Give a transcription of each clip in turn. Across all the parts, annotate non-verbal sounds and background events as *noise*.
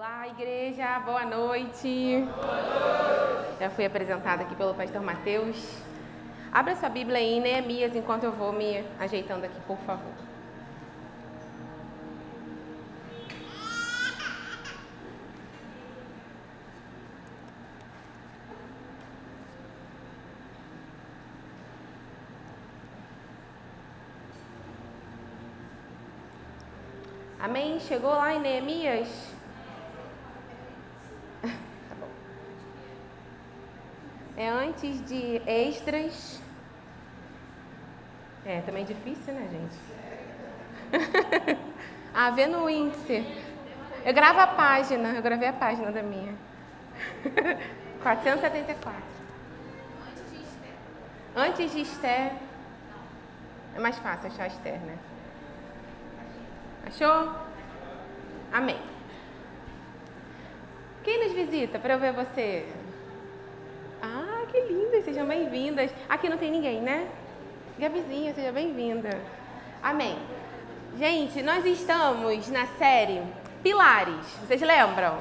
Olá, igreja, boa noite. boa noite. Já fui apresentada aqui pelo pastor Mateus. Abra sua Bíblia aí em Neemias enquanto eu vou me ajeitando aqui, por favor. Amém? Chegou lá em Neemias? É antes de Extras. É, também difícil, né, gente? *laughs* ah, vê no índice. Eu gravo a página, eu gravei a página da minha. *laughs* 474. Antes de Esther. Antes de Esther. É mais fácil achar Esther, né? Achou? Amém. Quem nos visita para eu ver você? Sejam bem-vindas. Aqui não tem ninguém, né? Gabizinha, seja bem-vinda. Amém. Gente, nós estamos na série Pilares. Vocês lembram?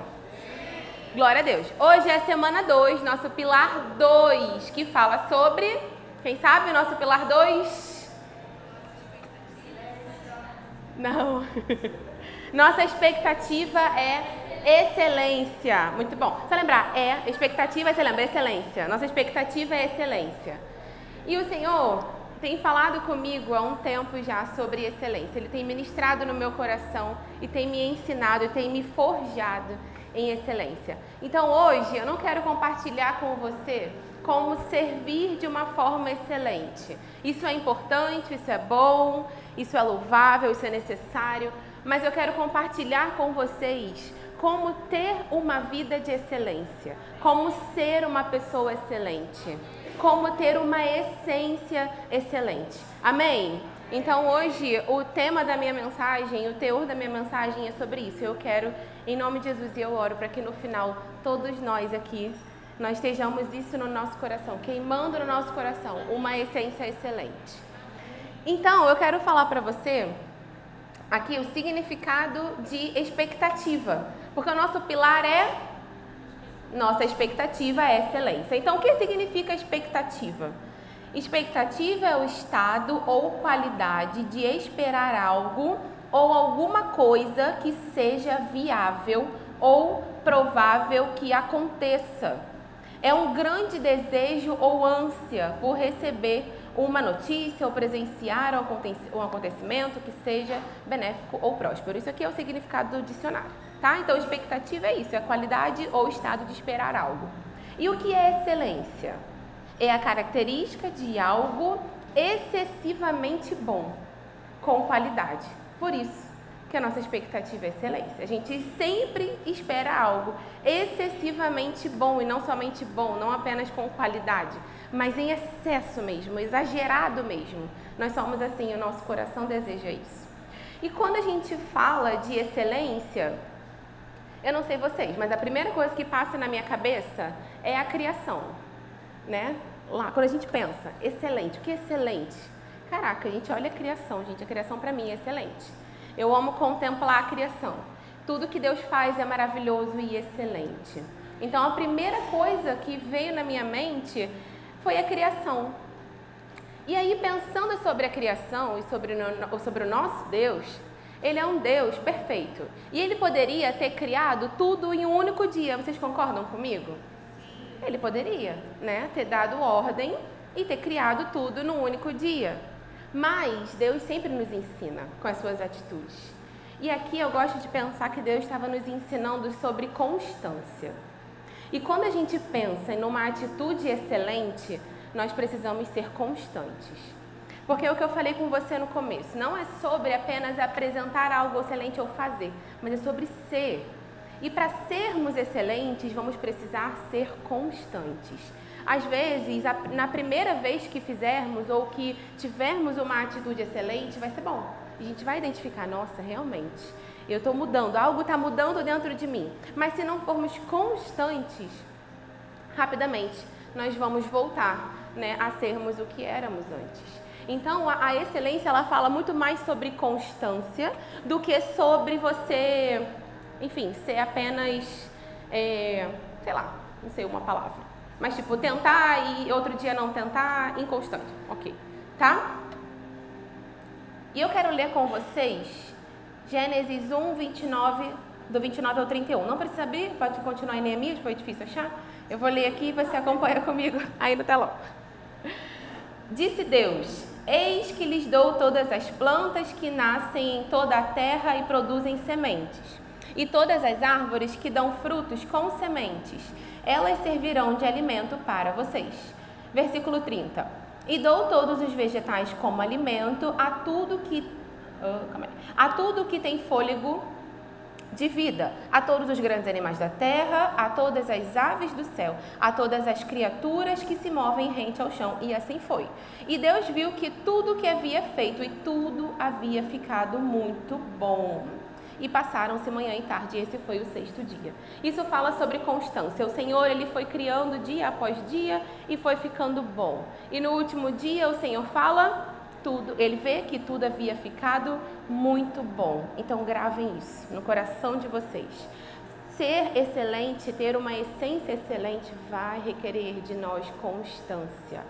Glória a Deus. Hoje é semana 2, nosso pilar 2, que fala sobre. Quem sabe o nosso pilar 2? Não. *laughs* Nossa expectativa é excelência. Muito bom. Só lembrar, é, expectativa, você lembra, excelência. Nossa expectativa é excelência. E o Senhor tem falado comigo há um tempo já sobre excelência. Ele tem ministrado no meu coração e tem me ensinado, tem me forjado em excelência. Então hoje eu não quero compartilhar com você como servir de uma forma excelente. Isso é importante, isso é bom, isso é louvável, isso é necessário, mas eu quero compartilhar com vocês como ter uma vida de excelência, como ser uma pessoa excelente, como ter uma essência excelente. Amém? Então hoje o tema da minha mensagem, o teor da minha mensagem é sobre isso. Eu quero, em nome de Jesus, e eu oro para que no final todos nós aqui nós estejamos isso no nosso coração, queimando no nosso coração uma essência excelente. Então eu quero falar para você aqui o significado de expectativa. Porque o nosso pilar é nossa expectativa é excelência. Então, o que significa expectativa? Expectativa é o estado ou qualidade de esperar algo ou alguma coisa que seja viável ou provável que aconteça. É um grande desejo ou ânsia por receber uma notícia ou presenciar um acontecimento que seja benéfico ou próspero. Isso aqui é o significado do dicionário tá? Então, expectativa é isso, é a qualidade ou estado de esperar algo. E o que é excelência? É a característica de algo excessivamente bom, com qualidade. Por isso que a nossa expectativa é excelência. A gente sempre espera algo excessivamente bom e não somente bom, não apenas com qualidade, mas em excesso mesmo, exagerado mesmo. Nós somos assim, o nosso coração deseja isso. E quando a gente fala de excelência, eu não sei vocês, mas a primeira coisa que passa na minha cabeça é a criação, né? Lá, quando a gente pensa, excelente, o que é excelente? Caraca, a gente olha a criação, gente, a criação para mim é excelente. Eu amo contemplar a criação. Tudo que Deus faz é maravilhoso e excelente. Então, a primeira coisa que veio na minha mente foi a criação. E aí, pensando sobre a criação e sobre, sobre o nosso Deus, ele é um Deus perfeito. E ele poderia ter criado tudo em um único dia. Vocês concordam comigo? Ele poderia, né? Ter dado ordem e ter criado tudo num único dia. Mas Deus sempre nos ensina com as suas atitudes. E aqui eu gosto de pensar que Deus estava nos ensinando sobre constância. E quando a gente pensa em uma atitude excelente, nós precisamos ser constantes. Porque é o que eu falei com você no começo, não é sobre apenas apresentar algo excelente ou fazer, mas é sobre ser. E para sermos excelentes, vamos precisar ser constantes. Às vezes, na primeira vez que fizermos ou que tivermos uma atitude excelente, vai ser bom. A gente vai identificar, nossa, realmente, eu estou mudando, algo está mudando dentro de mim. Mas se não formos constantes, rapidamente nós vamos voltar né, a sermos o que éramos antes. Então, a, a excelência ela fala muito mais sobre constância do que sobre você enfim, ser apenas, é, sei lá, não sei uma palavra. Mas tipo, tentar e outro dia não tentar, inconstante. Ok. Tá? E eu quero ler com vocês Gênesis 1, 29, do 29 ao 31. Não precisa abrir, pode continuar em Neemias, foi difícil achar. Eu vou ler aqui e você acompanha comigo *laughs* aí no telão. Disse Deus: Eis que lhes dou todas as plantas que nascem em toda a terra e produzem sementes, e todas as árvores que dão frutos com sementes elas servirão de alimento para vocês. Versículo 30. E dou todos os vegetais como alimento a tudo que oh, a tudo que tem fôlego de vida, a todos os grandes animais da terra, a todas as aves do céu, a todas as criaturas que se movem rente ao chão. E assim foi. E Deus viu que tudo que havia feito e tudo havia ficado muito bom e passaram-se manhã e tarde, e esse foi o sexto dia. Isso fala sobre constância. O Senhor, ele foi criando dia após dia e foi ficando bom. E no último dia, o Senhor fala tudo, ele vê que tudo havia ficado muito bom. Então gravem isso no coração de vocês. Ser excelente, ter uma essência excelente, vai requerer de nós constância.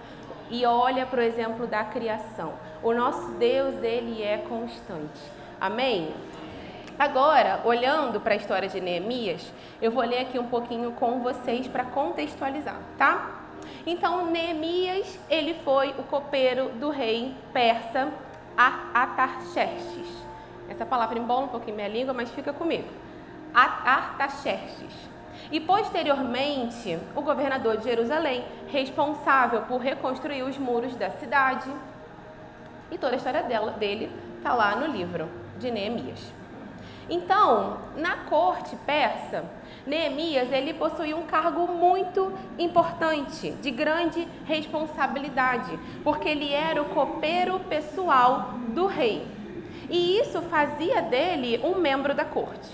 E olha para o exemplo da criação. O nosso Deus, ele é constante. Amém? Agora, olhando para a história de Neemias, eu vou ler aqui um pouquinho com vocês para contextualizar, tá? Então, Neemias, ele foi o copeiro do rei persa Artaxerxes. Essa palavra embola um pouquinho minha língua, mas fica comigo. Artaxerxes. E posteriormente, o governador de Jerusalém, responsável por reconstruir os muros da cidade. E toda a história dela, dele está lá no livro de Neemias. Então, na corte persa, Neemias ele possuía um cargo muito importante, de grande responsabilidade, porque ele era o copeiro pessoal do rei. E isso fazia dele um membro da corte,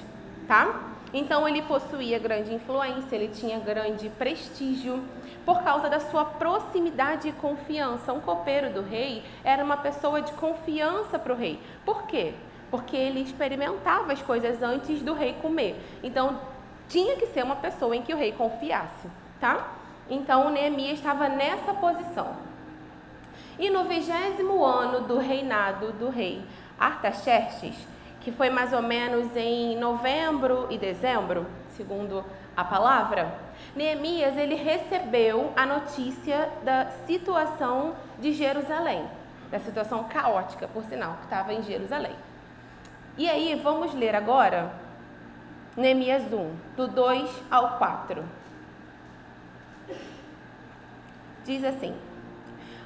tá? Então ele possuía grande influência, ele tinha grande prestígio por causa da sua proximidade e confiança. Um copeiro do rei era uma pessoa de confiança para o rei. Por quê? Porque ele experimentava as coisas antes do rei comer. Então, tinha que ser uma pessoa em que o rei confiasse, tá? Então, Neemias estava nessa posição. E no vigésimo ano do reinado do rei Artaxerxes, que foi mais ou menos em novembro e dezembro, segundo a palavra, Neemias ele recebeu a notícia da situação de Jerusalém, da situação caótica, por sinal, que estava em Jerusalém. E aí, vamos ler agora Neemias 1, do 2 ao 4. Diz assim: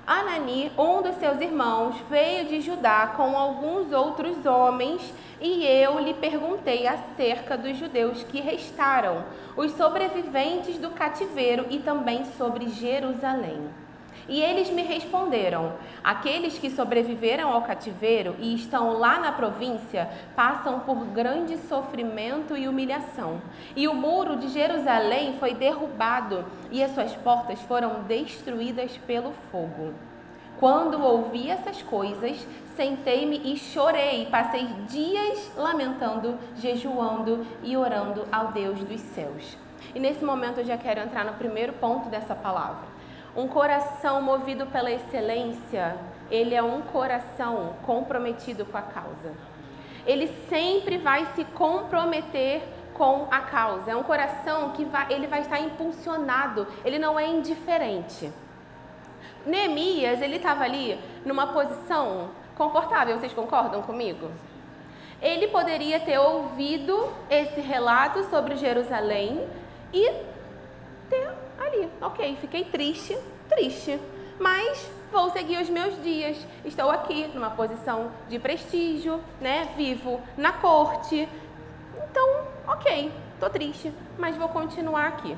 Anani, um dos seus irmãos, veio de Judá com alguns outros homens, e eu lhe perguntei acerca dos judeus que restaram, os sobreviventes do cativeiro e também sobre Jerusalém. E eles me responderam: Aqueles que sobreviveram ao cativeiro e estão lá na província passam por grande sofrimento e humilhação. E o muro de Jerusalém foi derrubado e as suas portas foram destruídas pelo fogo. Quando ouvi essas coisas, sentei-me e chorei, passei dias lamentando, jejuando e orando ao Deus dos céus. E nesse momento eu já quero entrar no primeiro ponto dessa palavra. Um coração movido pela excelência, ele é um coração comprometido com a causa. Ele sempre vai se comprometer com a causa. É um coração que vai, ele vai estar impulsionado, ele não é indiferente. Neemias, ele estava ali numa posição confortável, vocês concordam comigo? Ele poderia ter ouvido esse relato sobre Jerusalém e ali, ok, fiquei triste, triste, mas vou seguir os meus dias. Estou aqui numa posição de prestígio, né? Vivo na corte. Então, ok, tô triste, mas vou continuar aqui.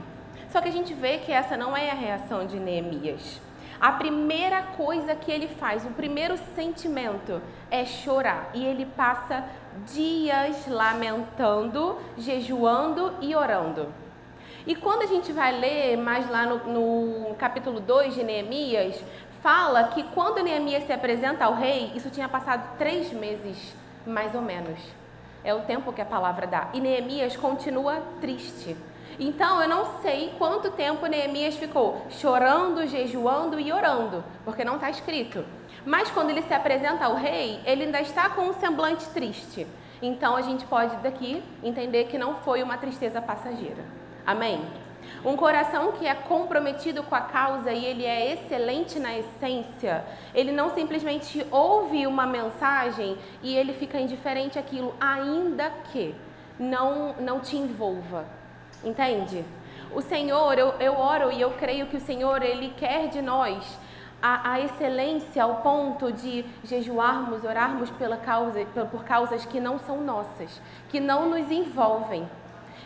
Só que a gente vê que essa não é a reação de Neemias. A primeira coisa que ele faz, o primeiro sentimento é chorar. E ele passa dias lamentando, jejuando e orando. E quando a gente vai ler mais lá no, no capítulo 2 de Neemias, fala que quando Neemias se apresenta ao rei, isso tinha passado três meses, mais ou menos. É o tempo que a palavra dá. E Neemias continua triste. Então eu não sei quanto tempo Neemias ficou chorando, jejuando e orando, porque não está escrito. Mas quando ele se apresenta ao rei, ele ainda está com um semblante triste. Então a gente pode daqui entender que não foi uma tristeza passageira. Amém? Um coração que é comprometido com a causa e ele é excelente na essência, ele não simplesmente ouve uma mensagem e ele fica indiferente àquilo, ainda que não, não te envolva. Entende? O Senhor, eu, eu oro e eu creio que o Senhor, Ele quer de nós a, a, excelência ao ponto de jejuarmos, orarmos pela causa, por causas que não são nossas, que não nos envolvem.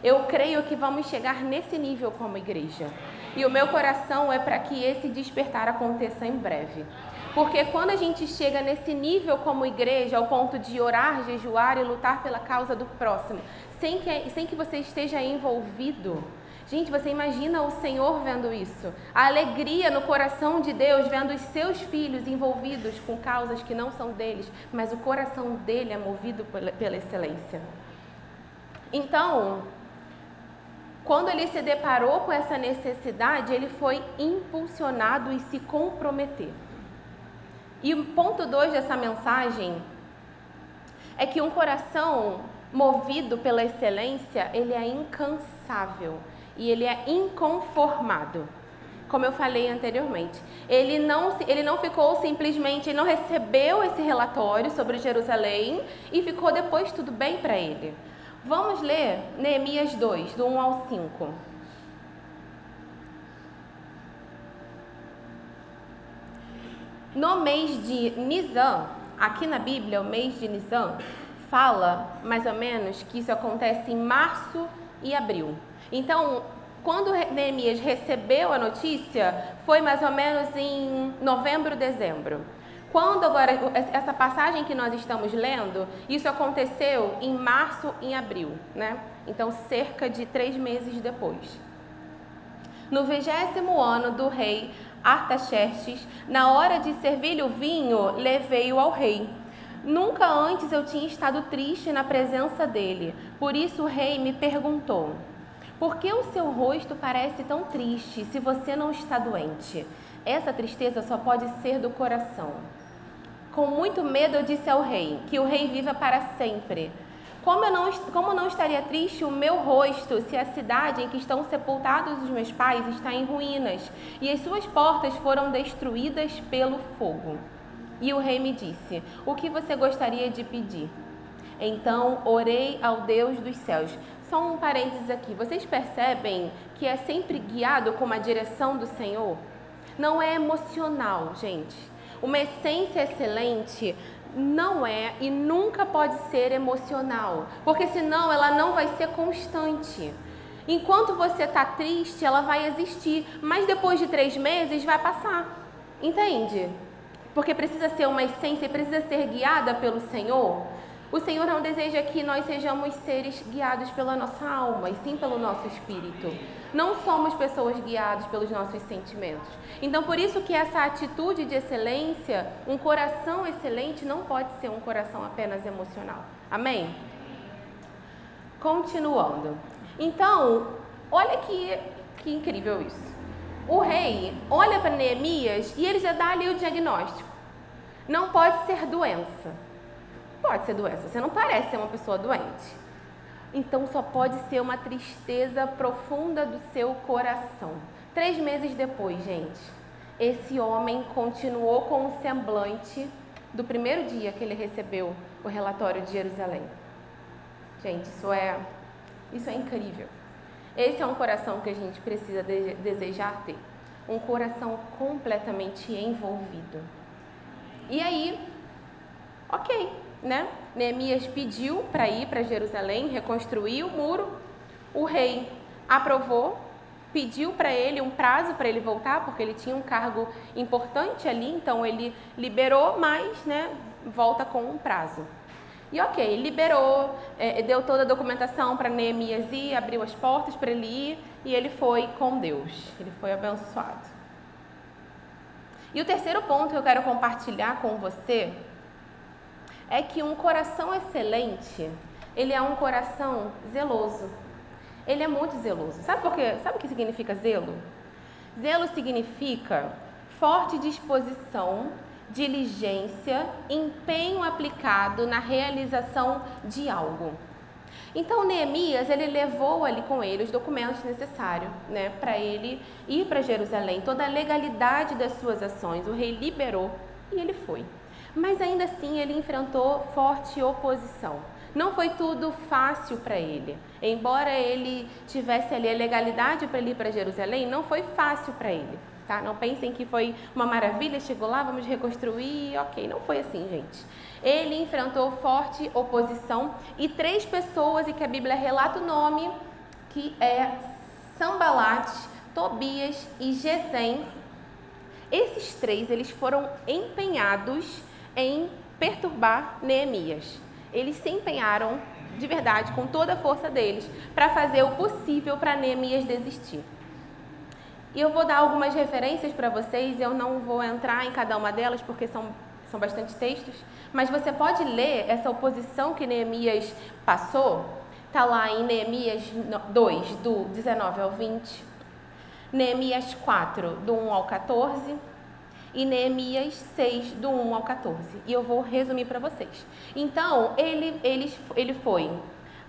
Eu creio que vamos chegar nesse nível como igreja. E o meu coração é para que esse despertar aconteça em breve. Porque quando a gente chega nesse nível como igreja, ao ponto de orar, jejuar e lutar pela causa do próximo, sem que, sem que você esteja envolvido, Gente, você imagina o Senhor vendo isso? A alegria no coração de Deus vendo os seus filhos envolvidos com causas que não são deles, mas o coração dele é movido pela excelência. Então, quando ele se deparou com essa necessidade, ele foi impulsionado e se comprometer. E o ponto 2 dessa mensagem é que um coração movido pela excelência, ele é incansável e ele é inconformado. Como eu falei anteriormente, ele não, ele não ficou simplesmente, ele não recebeu esse relatório sobre Jerusalém e ficou depois tudo bem para ele. Vamos ler Neemias 2, do 1 ao 5. No mês de Nisan, aqui na Bíblia, o mês de Nisan, fala mais ou menos que isso acontece em março e abril. Então, quando Neemias recebeu a notícia, foi mais ou menos em novembro, dezembro. Quando agora, essa passagem que nós estamos lendo, isso aconteceu em março e abril, né? Então, cerca de três meses depois. No vigésimo ano do rei Artaxerxes, na hora de servir-lhe o vinho, levei-o ao rei. Nunca antes eu tinha estado triste na presença dele, por isso o rei me perguntou: por que o seu rosto parece tão triste se você não está doente? Essa tristeza só pode ser do coração. Com muito medo eu disse ao rei, que o rei viva para sempre. Como, eu não, como não estaria triste o meu rosto se a cidade em que estão sepultados os meus pais está em ruínas e as suas portas foram destruídas pelo fogo? E o rei me disse: O que você gostaria de pedir? Então orei ao Deus dos céus só um parênteses aqui. Vocês percebem que é sempre guiado com uma direção do Senhor? Não é emocional, gente. Uma essência excelente não é e nunca pode ser emocional, porque senão ela não vai ser constante. Enquanto você está triste, ela vai existir, mas depois de três meses vai passar. Entende? Porque precisa ser uma essência, precisa ser guiada pelo Senhor. O Senhor não deseja que nós sejamos seres guiados pela nossa alma, e sim pelo nosso espírito. Não somos pessoas guiadas pelos nossos sentimentos. Então, por isso que essa atitude de excelência, um coração excelente, não pode ser um coração apenas emocional. Amém? Continuando. Então, olha que, que incrível isso. O rei olha para Neemias e ele já dá ali o diagnóstico. Não pode ser doença. Pode ser doença, você não parece ser uma pessoa doente. Então só pode ser uma tristeza profunda do seu coração. Três meses depois, gente, esse homem continuou com o semblante do primeiro dia que ele recebeu o relatório de Jerusalém. Gente, isso é, isso é incrível. Esse é um coração que a gente precisa de, desejar ter. Um coração completamente envolvido. E aí, ok, né? Neemias pediu para ir para Jerusalém, reconstruir o muro. O rei aprovou, pediu para ele um prazo para ele voltar, porque ele tinha um cargo importante ali, então ele liberou, mas né, volta com um prazo. E ok, liberou, é, deu toda a documentação para Neemias ir, abriu as portas para ele ir e ele foi com Deus, ele foi abençoado. E o terceiro ponto que eu quero compartilhar com você é que um coração excelente ele é um coração zeloso. Ele é muito zeloso. Sabe por quê? Sabe o que significa zelo? Zelo significa forte disposição, diligência, empenho aplicado na realização de algo. Então Neemias ele levou ali com ele os documentos necessários, né, para ele ir para Jerusalém, toda a legalidade das suas ações. O rei liberou e ele foi. Mas ainda assim ele enfrentou forte oposição. Não foi tudo fácil para ele. Embora ele tivesse ali a legalidade para ir para Jerusalém, não foi fácil para ele. Tá? Não pensem que foi uma maravilha, chegou lá, vamos reconstruir, ok. Não foi assim, gente. Ele enfrentou forte oposição e três pessoas, e que a Bíblia relata o nome, que é Sambalate, Tobias e Gesem. Esses três, eles foram empenhados em perturbar Neemias. Eles se empenharam de verdade, com toda a força deles, para fazer o possível para Neemias desistir. E eu vou dar algumas referências para vocês, eu não vou entrar em cada uma delas porque são, são bastante textos, mas você pode ler essa oposição que Neemias passou, está lá em Neemias 2, do 19 ao 20, Neemias 4, do 1 ao 14, e Neemias 6, do 1 ao 14. E eu vou resumir para vocês. Então, ele, ele, ele foi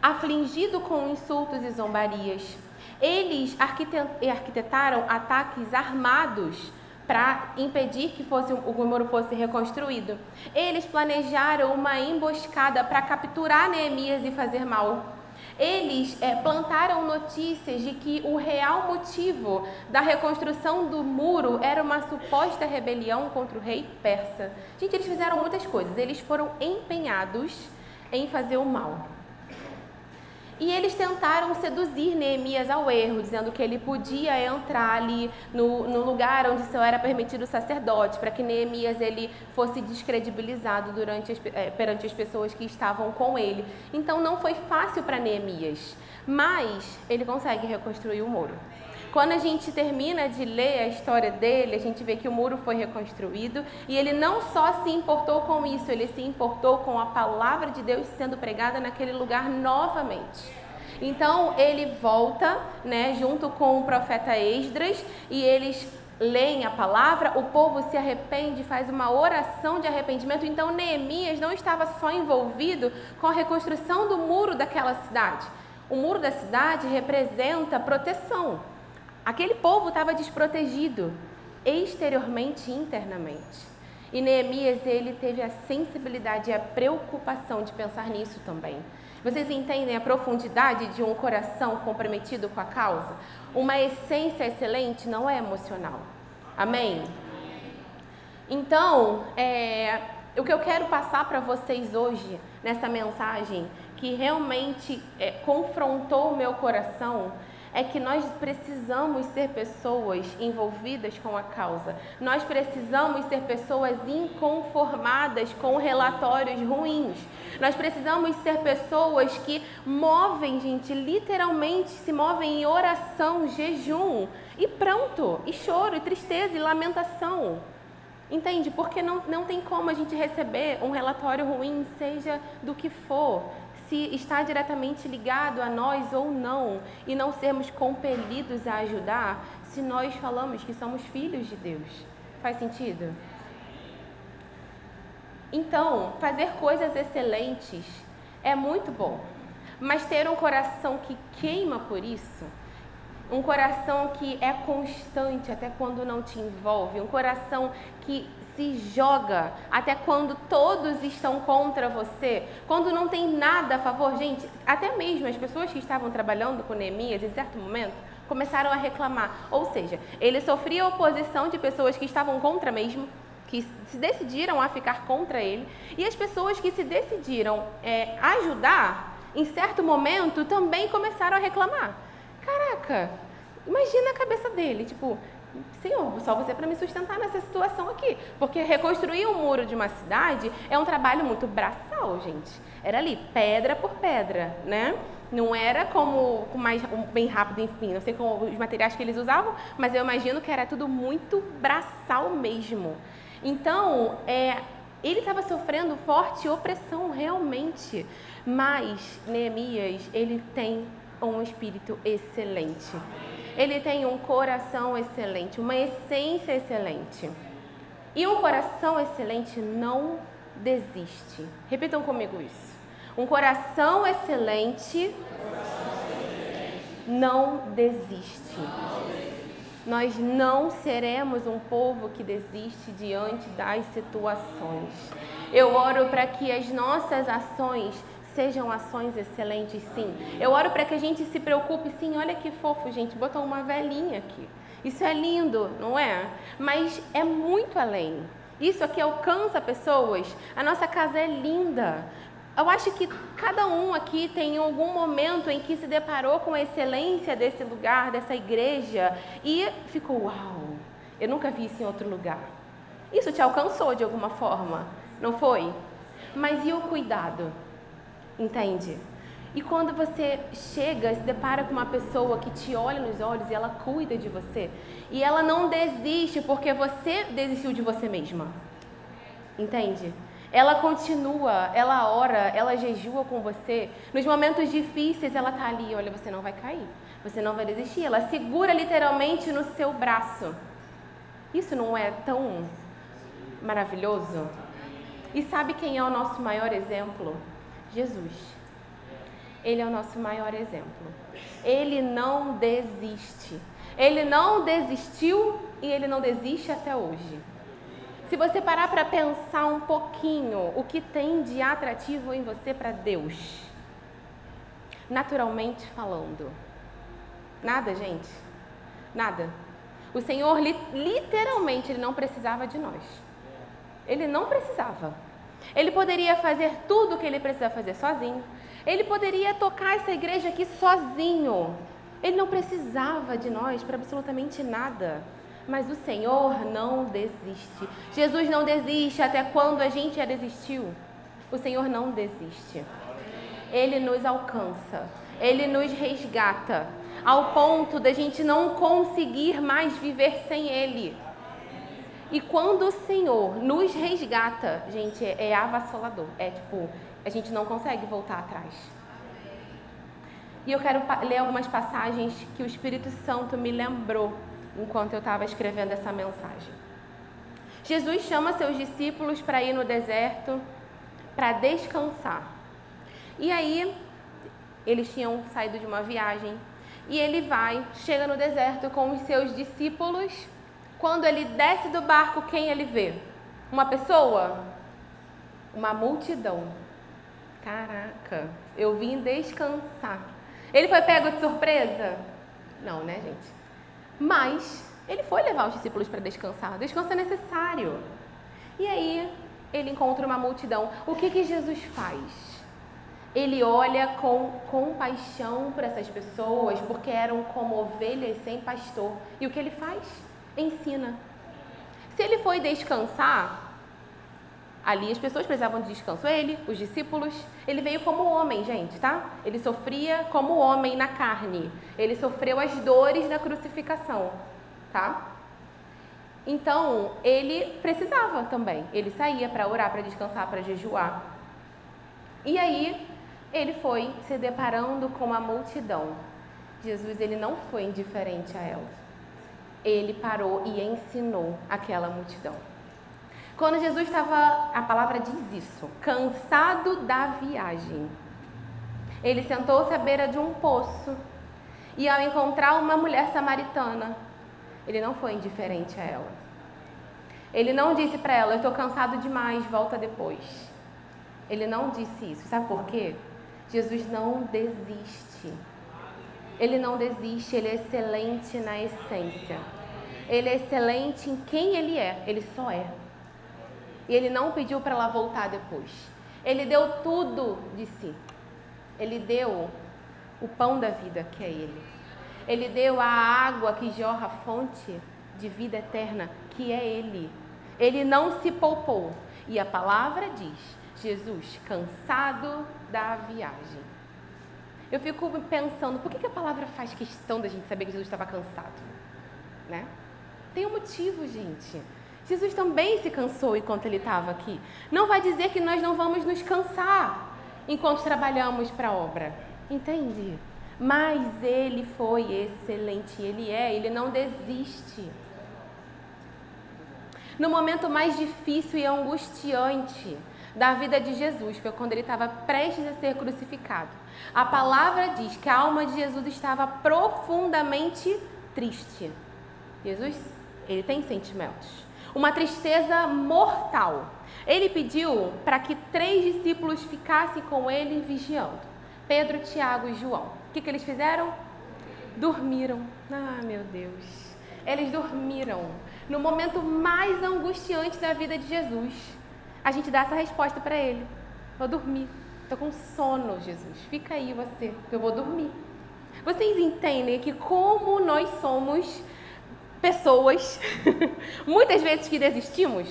afligido com insultos e zombarias, eles arquitetaram ataques armados para impedir que fosse, o muro fosse reconstruído. Eles planejaram uma emboscada para capturar Neemias e fazer mal. Eles é, plantaram notícias de que o real motivo da reconstrução do muro era uma suposta rebelião contra o rei persa. Gente, eles fizeram muitas coisas. Eles foram empenhados em fazer o mal. E eles tentaram seduzir Neemias ao erro, dizendo que ele podia entrar ali no, no lugar onde só era permitido o sacerdote, para que Neemias ele fosse descredibilizado durante as, é, perante as pessoas que estavam com ele. Então não foi fácil para Neemias, mas ele consegue reconstruir o muro. Quando a gente termina de ler a história dele, a gente vê que o muro foi reconstruído e ele não só se importou com isso, ele se importou com a palavra de Deus sendo pregada naquele lugar novamente. Então ele volta, né, junto com o profeta Esdras e eles leem a palavra, o povo se arrepende, faz uma oração de arrependimento. Então Neemias não estava só envolvido com a reconstrução do muro daquela cidade. O muro da cidade representa proteção. Aquele povo estava desprotegido, exteriormente e internamente. E Neemias, ele teve a sensibilidade e a preocupação de pensar nisso também. Vocês entendem a profundidade de um coração comprometido com a causa? Uma essência excelente não é emocional. Amém? Então, é, o que eu quero passar para vocês hoje, nessa mensagem, que realmente é, confrontou o meu coração, é que nós precisamos ser pessoas envolvidas com a causa. Nós precisamos ser pessoas inconformadas com relatórios ruins. Nós precisamos ser pessoas que movem, gente, literalmente se movem em oração, jejum e pronto, e choro, e tristeza e lamentação. Entende? Porque não, não tem como a gente receber um relatório ruim, seja do que for se está diretamente ligado a nós ou não, e não sermos compelidos a ajudar se nós falamos que somos filhos de Deus. Faz sentido? Então, fazer coisas excelentes é muito bom, mas ter um coração que queima por isso, um coração que é constante até quando não te envolve, um coração que se joga até quando todos estão contra você, quando não tem nada a favor. Gente, até mesmo as pessoas que estavam trabalhando com Neemias, em certo momento, começaram a reclamar. Ou seja, ele sofria oposição de pessoas que estavam contra mesmo, que se decidiram a ficar contra ele, e as pessoas que se decidiram é, ajudar, em certo momento, também começaram a reclamar. Caraca, imagina a cabeça dele, tipo, Senhor, só você para me sustentar nessa situação aqui. Porque reconstruir um muro de uma cidade é um trabalho muito braçal, gente. Era ali, pedra por pedra, né? Não era como mais bem rápido, enfim, não sei como os materiais que eles usavam, mas eu imagino que era tudo muito braçal mesmo. Então, é, ele estava sofrendo forte opressão realmente, mas Neemias, ele tem um espírito excelente. Ele tem um coração excelente, uma essência excelente. E um coração excelente não desiste. Repitam comigo isso. Um coração excelente não desiste. Nós não seremos um povo que desiste diante das situações. Eu oro para que as nossas ações sejam ações excelentes, sim. Eu oro para que a gente se preocupe, sim. Olha que fofo, gente, botou uma velhinha aqui. Isso é lindo, não é? Mas é muito além. Isso aqui alcança pessoas. A nossa casa é linda. Eu acho que cada um aqui tem algum momento em que se deparou com a excelência desse lugar, dessa igreja, e ficou, uau, eu nunca vi isso em outro lugar. Isso te alcançou de alguma forma, não foi? Mas e o cuidado? Entende? E quando você chega se depara com uma pessoa que te olha nos olhos e ela cuida de você, e ela não desiste porque você desistiu de você mesma. Entende? Ela continua, ela ora, ela jejua com você. Nos momentos difíceis, ela tá ali, olha, você não vai cair, você não vai desistir. Ela segura literalmente no seu braço. Isso não é tão maravilhoso? E sabe quem é o nosso maior exemplo? Jesus. Ele é o nosso maior exemplo. Ele não desiste. Ele não desistiu e ele não desiste até hoje. Se você parar para pensar um pouquinho o que tem de atrativo em você para Deus, naturalmente falando, nada, gente, nada. O Senhor literalmente ele não precisava de nós. Ele não precisava. Ele poderia fazer tudo o que ele precisa fazer sozinho. Ele poderia tocar essa igreja aqui sozinho. Ele não precisava de nós para absolutamente nada. Mas o Senhor não desiste. Jesus não desiste até quando a gente já desistiu. O Senhor não desiste. Ele nos alcança. Ele nos resgata. Ao ponto da gente não conseguir mais viver sem Ele. E quando o Senhor nos resgata, gente, é, é avassalador. É tipo, a gente não consegue voltar atrás. E eu quero ler algumas passagens que o Espírito Santo me lembrou enquanto eu estava escrevendo essa mensagem. Jesus chama seus discípulos para ir no deserto para descansar. E aí, eles tinham saído de uma viagem e ele vai, chega no deserto com os seus discípulos. Quando ele desce do barco, quem ele vê? Uma pessoa? Uma multidão. Caraca, eu vim descansar. Ele foi pego de surpresa? Não, né, gente? Mas ele foi levar os discípulos para descansar. Descanso é necessário. E aí ele encontra uma multidão. O que, que Jesus faz? Ele olha com compaixão para essas pessoas, porque eram como ovelhas sem pastor. E o que ele faz? Ensina. Se ele foi descansar, Ali as pessoas precisavam de descanso. Ele, os discípulos, ele veio como homem, gente, tá? Ele sofria como homem na carne. Ele sofreu as dores da crucificação, tá? Então, ele precisava também. Ele saía para orar, para descansar, para jejuar. E aí, ele foi se deparando com a multidão. Jesus, ele não foi indiferente a ela. Ele parou e ensinou aquela multidão. Quando Jesus estava, a palavra diz isso, cansado da viagem, ele sentou-se à beira de um poço e, ao encontrar uma mulher samaritana, ele não foi indiferente a ela. Ele não disse para ela: Eu estou cansado demais, volta depois. Ele não disse isso. Sabe por quê? Jesus não desiste. Ele não desiste, ele é excelente na essência. Ele é excelente em quem ele é, ele só é. E ele não pediu para ela voltar depois. Ele deu tudo de si. Ele deu o pão da vida, que é ele. Ele deu a água que jorra a fonte de vida eterna, que é ele. Ele não se poupou. E a palavra diz: Jesus, cansado da viagem. Eu fico pensando, por que, que a palavra faz questão da gente saber que Jesus estava cansado? Né? Tem um motivo, gente. Jesus também se cansou enquanto ele estava aqui. Não vai dizer que nós não vamos nos cansar enquanto trabalhamos para a obra. Entende? Mas ele foi excelente, ele é, ele não desiste. No momento mais difícil e angustiante da vida de Jesus foi quando ele estava prestes a ser crucificado. A palavra diz que a alma de Jesus estava profundamente triste. Jesus, ele tem sentimentos. Uma tristeza mortal. Ele pediu para que três discípulos ficassem com ele vigiando: Pedro, Tiago e João. O que, que eles fizeram? Dormiram. Ah, meu Deus. Eles dormiram. No momento mais angustiante da vida de Jesus, a gente dá essa resposta para ele: Vou dormir. Estou com sono, Jesus. Fica aí você, que eu vou dormir. Vocês entendem que como nós somos pessoas, *laughs* muitas vezes que desistimos,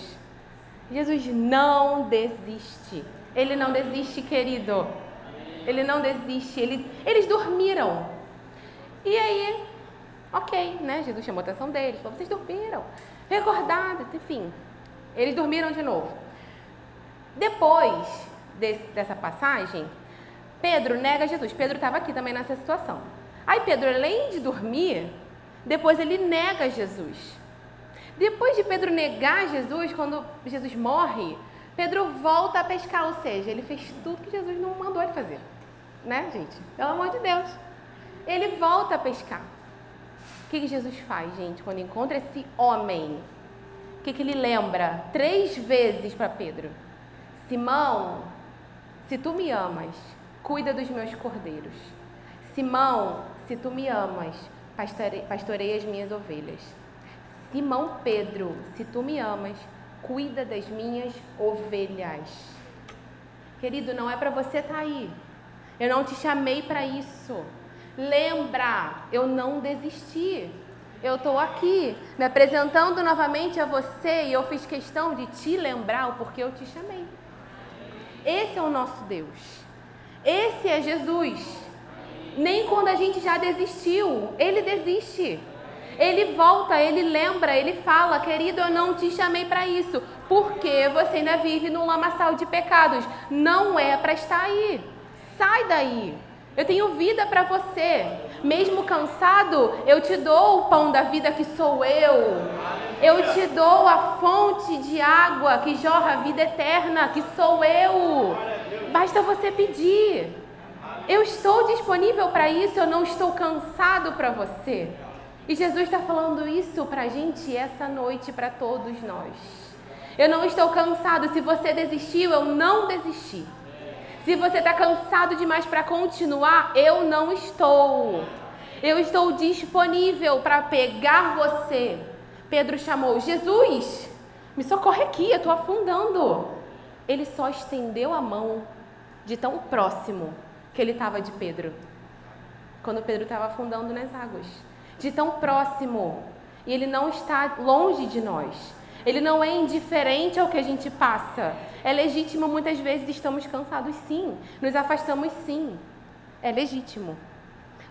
Jesus não desiste. Ele não desiste, querido. Ele não desiste. Ele, eles dormiram. E aí, ok, né? Jesus chamou a atenção deles. Falou, vocês dormiram. Recordados, enfim. Eles dormiram de novo. Depois desse, dessa passagem, Pedro nega Jesus. Pedro estava aqui também nessa situação. Aí Pedro, além de dormir, depois ele nega Jesus. Depois de Pedro negar Jesus, quando Jesus morre, Pedro volta a pescar, ou seja, ele fez tudo que Jesus não mandou ele fazer. Né, gente? Pelo amor de Deus. Ele volta a pescar. O que, que Jesus faz, gente, quando encontra esse homem? O que, que ele lembra? Três vezes para Pedro: Simão, se tu me amas, cuida dos meus cordeiros. Simão, se tu me amas, pastorei as minhas ovelhas. Simão Pedro, se tu me amas, cuida das minhas ovelhas. Querido, não é para você estar tá aí. Eu não te chamei para isso. Lembra, eu não desisti. Eu estou aqui me apresentando novamente a você e eu fiz questão de te lembrar o porquê eu te chamei. Esse é o nosso Deus. Esse é Jesus. Nem quando a gente já desistiu, ele desiste. Ele volta, ele lembra, ele fala: Querido, eu não te chamei para isso, porque você ainda vive no lamaçal de pecados. Não é para estar aí. Sai daí. Eu tenho vida para você. Mesmo cansado, eu te dou o pão da vida que sou eu. Eu te dou a fonte de água que jorra a vida eterna, que sou eu. Basta você pedir. Eu estou disponível para isso, eu não estou cansado para você. E Jesus está falando isso para a gente essa noite, para todos nós. Eu não estou cansado. Se você desistiu, eu não desisti. Se você está cansado demais para continuar, eu não estou. Eu estou disponível para pegar você. Pedro chamou Jesus, me socorre aqui, eu estou afundando. Ele só estendeu a mão de tão próximo que ele estava de Pedro, quando Pedro estava afundando nas águas, de tão próximo. E ele não está longe de nós. Ele não é indiferente ao que a gente passa. É legítimo, muitas vezes estamos cansados, sim. Nos afastamos, sim. É legítimo.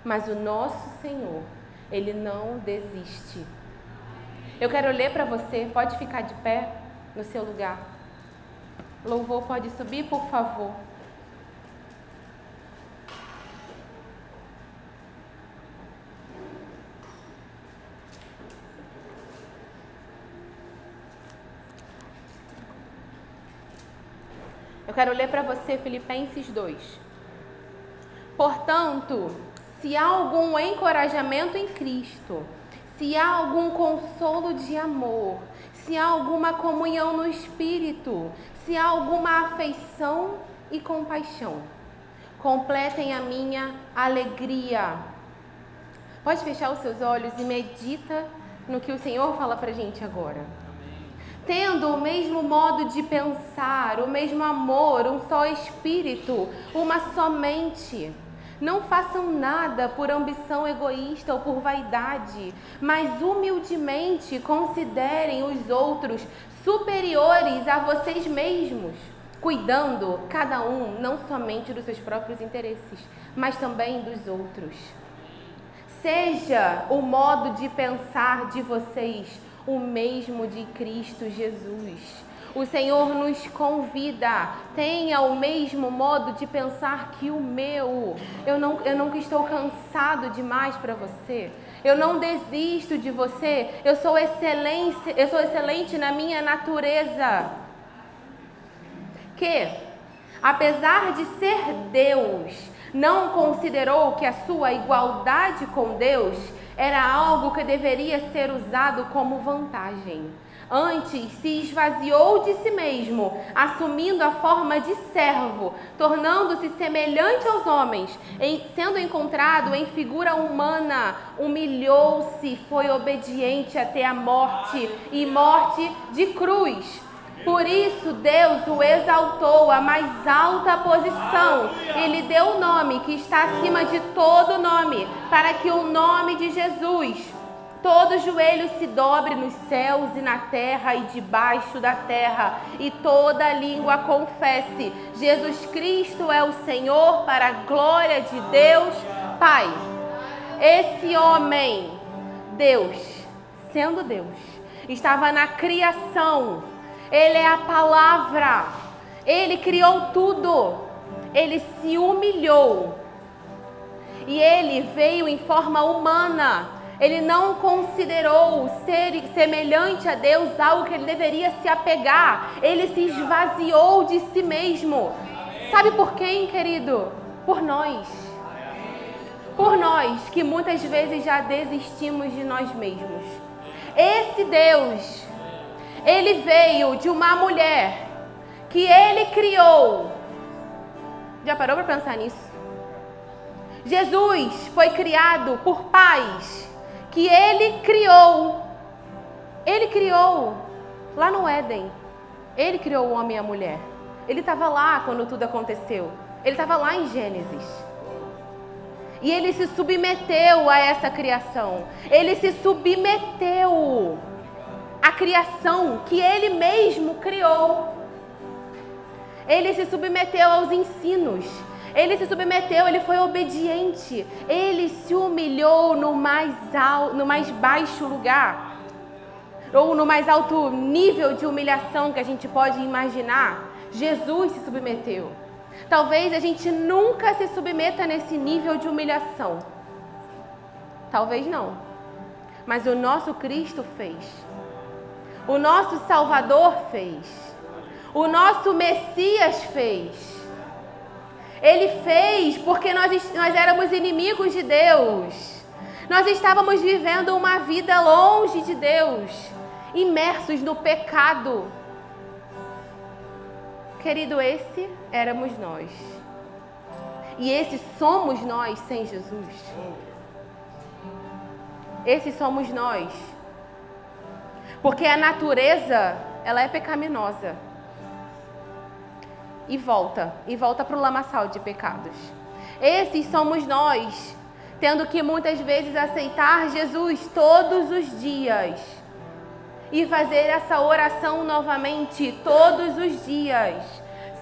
Mas o nosso Senhor, Ele não desiste. Eu quero ler para você, pode ficar de pé no seu lugar. Louvor pode subir, por favor. Eu quero ler para você Filipenses 2. Portanto, se há algum encorajamento em Cristo, se há algum consolo de amor, se há alguma comunhão no Espírito, se há alguma afeição e compaixão, completem a minha alegria. Pode fechar os seus olhos e medita no que o Senhor fala para gente agora tendo o mesmo modo de pensar, o mesmo amor, um só espírito, uma só mente. Não façam nada por ambição egoísta ou por vaidade, mas humildemente considerem os outros superiores a vocês mesmos, cuidando cada um não somente dos seus próprios interesses, mas também dos outros. Seja o modo de pensar de vocês o mesmo de Cristo Jesus. O Senhor nos convida, tenha o mesmo modo de pensar que o meu. Eu não, eu não estou cansado demais para você. Eu não desisto de você. Eu sou excelente, eu sou excelente na minha natureza. Que, apesar de ser Deus, não considerou que a sua igualdade com Deus era algo que deveria ser usado como vantagem. Antes se esvaziou de si mesmo, assumindo a forma de servo, tornando-se semelhante aos homens, em, sendo encontrado em figura humana, humilhou-se, foi obediente até a morte e morte de cruz. Por isso Deus o exaltou à mais alta posição e lhe deu o nome que está acima de todo nome, para que o nome de Jesus todo joelho se dobre nos céus e na terra e debaixo da terra, e toda língua confesse: Jesus Cristo é o Senhor, para a glória de Deus Pai. Esse homem, Deus, sendo Deus, estava na criação, ele é a palavra, ele criou tudo, ele se humilhou. E ele veio em forma humana ele não considerou ser semelhante a Deus algo que ele deveria se apegar. Ele se esvaziou de si mesmo. Sabe por quem, querido? Por nós. Por nós que muitas vezes já desistimos de nós mesmos. Esse Deus, ele veio de uma mulher que ele criou. Já parou para pensar nisso? Jesus foi criado por pais que ele criou. Ele criou lá no Éden. Ele criou o homem e a mulher. Ele estava lá quando tudo aconteceu. Ele estava lá em Gênesis. E ele se submeteu a essa criação. Ele se submeteu à criação que ele mesmo criou. Ele se submeteu aos ensinos. Ele se submeteu, ele foi obediente. Ele se humilhou no mais alto, no mais baixo lugar. Ou no mais alto nível de humilhação que a gente pode imaginar. Jesus se submeteu. Talvez a gente nunca se submeta nesse nível de humilhação. Talvez não. Mas o nosso Cristo fez. O nosso Salvador fez. O nosso Messias fez. Ele fez porque nós, nós éramos inimigos de Deus. Nós estávamos vivendo uma vida longe de Deus, imersos no pecado. Querido, esse éramos nós. E esse somos nós sem Jesus. Esse somos nós. Porque a natureza, ela é pecaminosa e volta, e volta para o lamaçal de pecados. Esses somos nós, tendo que muitas vezes aceitar Jesus todos os dias e fazer essa oração novamente todos os dias.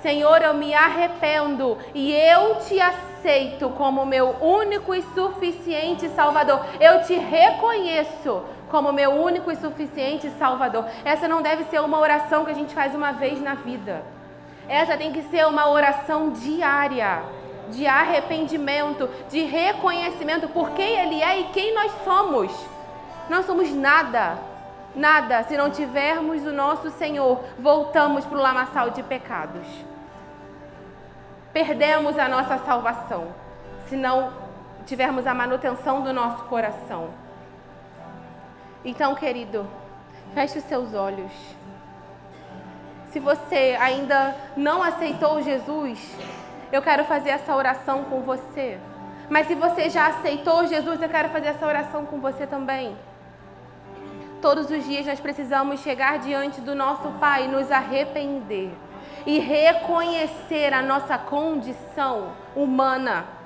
Senhor, eu me arrependo e eu te aceito como meu único e suficiente Salvador. Eu te reconheço como meu único e suficiente Salvador. Essa não deve ser uma oração que a gente faz uma vez na vida. Essa tem que ser uma oração diária, de arrependimento, de reconhecimento por quem Ele é e quem nós somos. Nós somos nada, nada se não tivermos o nosso Senhor. Voltamos para o lamaçal de pecados. Perdemos a nossa salvação se não tivermos a manutenção do nosso coração. Então, querido, feche os seus olhos. Se você ainda não aceitou Jesus, eu quero fazer essa oração com você. Mas se você já aceitou Jesus, eu quero fazer essa oração com você também. Todos os dias nós precisamos chegar diante do nosso Pai, nos arrepender e reconhecer a nossa condição humana.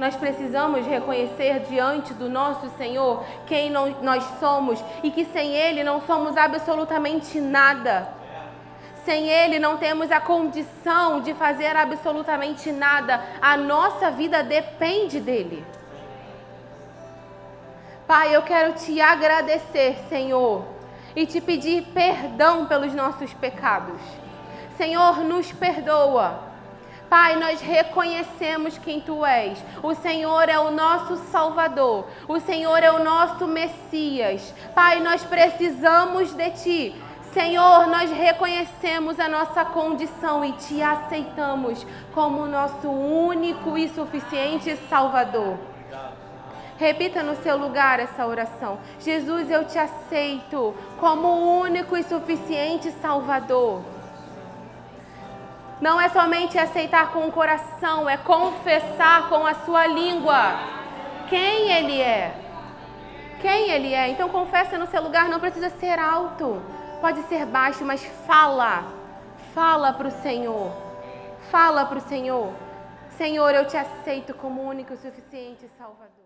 Nós precisamos reconhecer diante do nosso Senhor quem nós somos e que sem Ele não somos absolutamente nada. Sem Ele não temos a condição de fazer absolutamente nada. A nossa vida depende dEle. Pai, eu quero te agradecer, Senhor. e te pedir perdão pelos nossos pecados. Senhor, nos perdoa. Pai, nós reconhecemos quem tu és. O Senhor é o nosso Salvador. O Senhor é o nosso Messias. Pai, nós precisamos de ti. Senhor, nós reconhecemos a nossa condição e te aceitamos como nosso único e suficiente Salvador. Repita no seu lugar essa oração. Jesus, eu te aceito como o único e suficiente Salvador. Não é somente aceitar com o coração, é confessar com a sua língua quem Ele é. Quem Ele é. Então confessa no seu lugar, não precisa ser alto, pode ser baixo, mas fala. Fala para o Senhor. Fala para o Senhor. Senhor, eu te aceito como único e suficiente Salvador.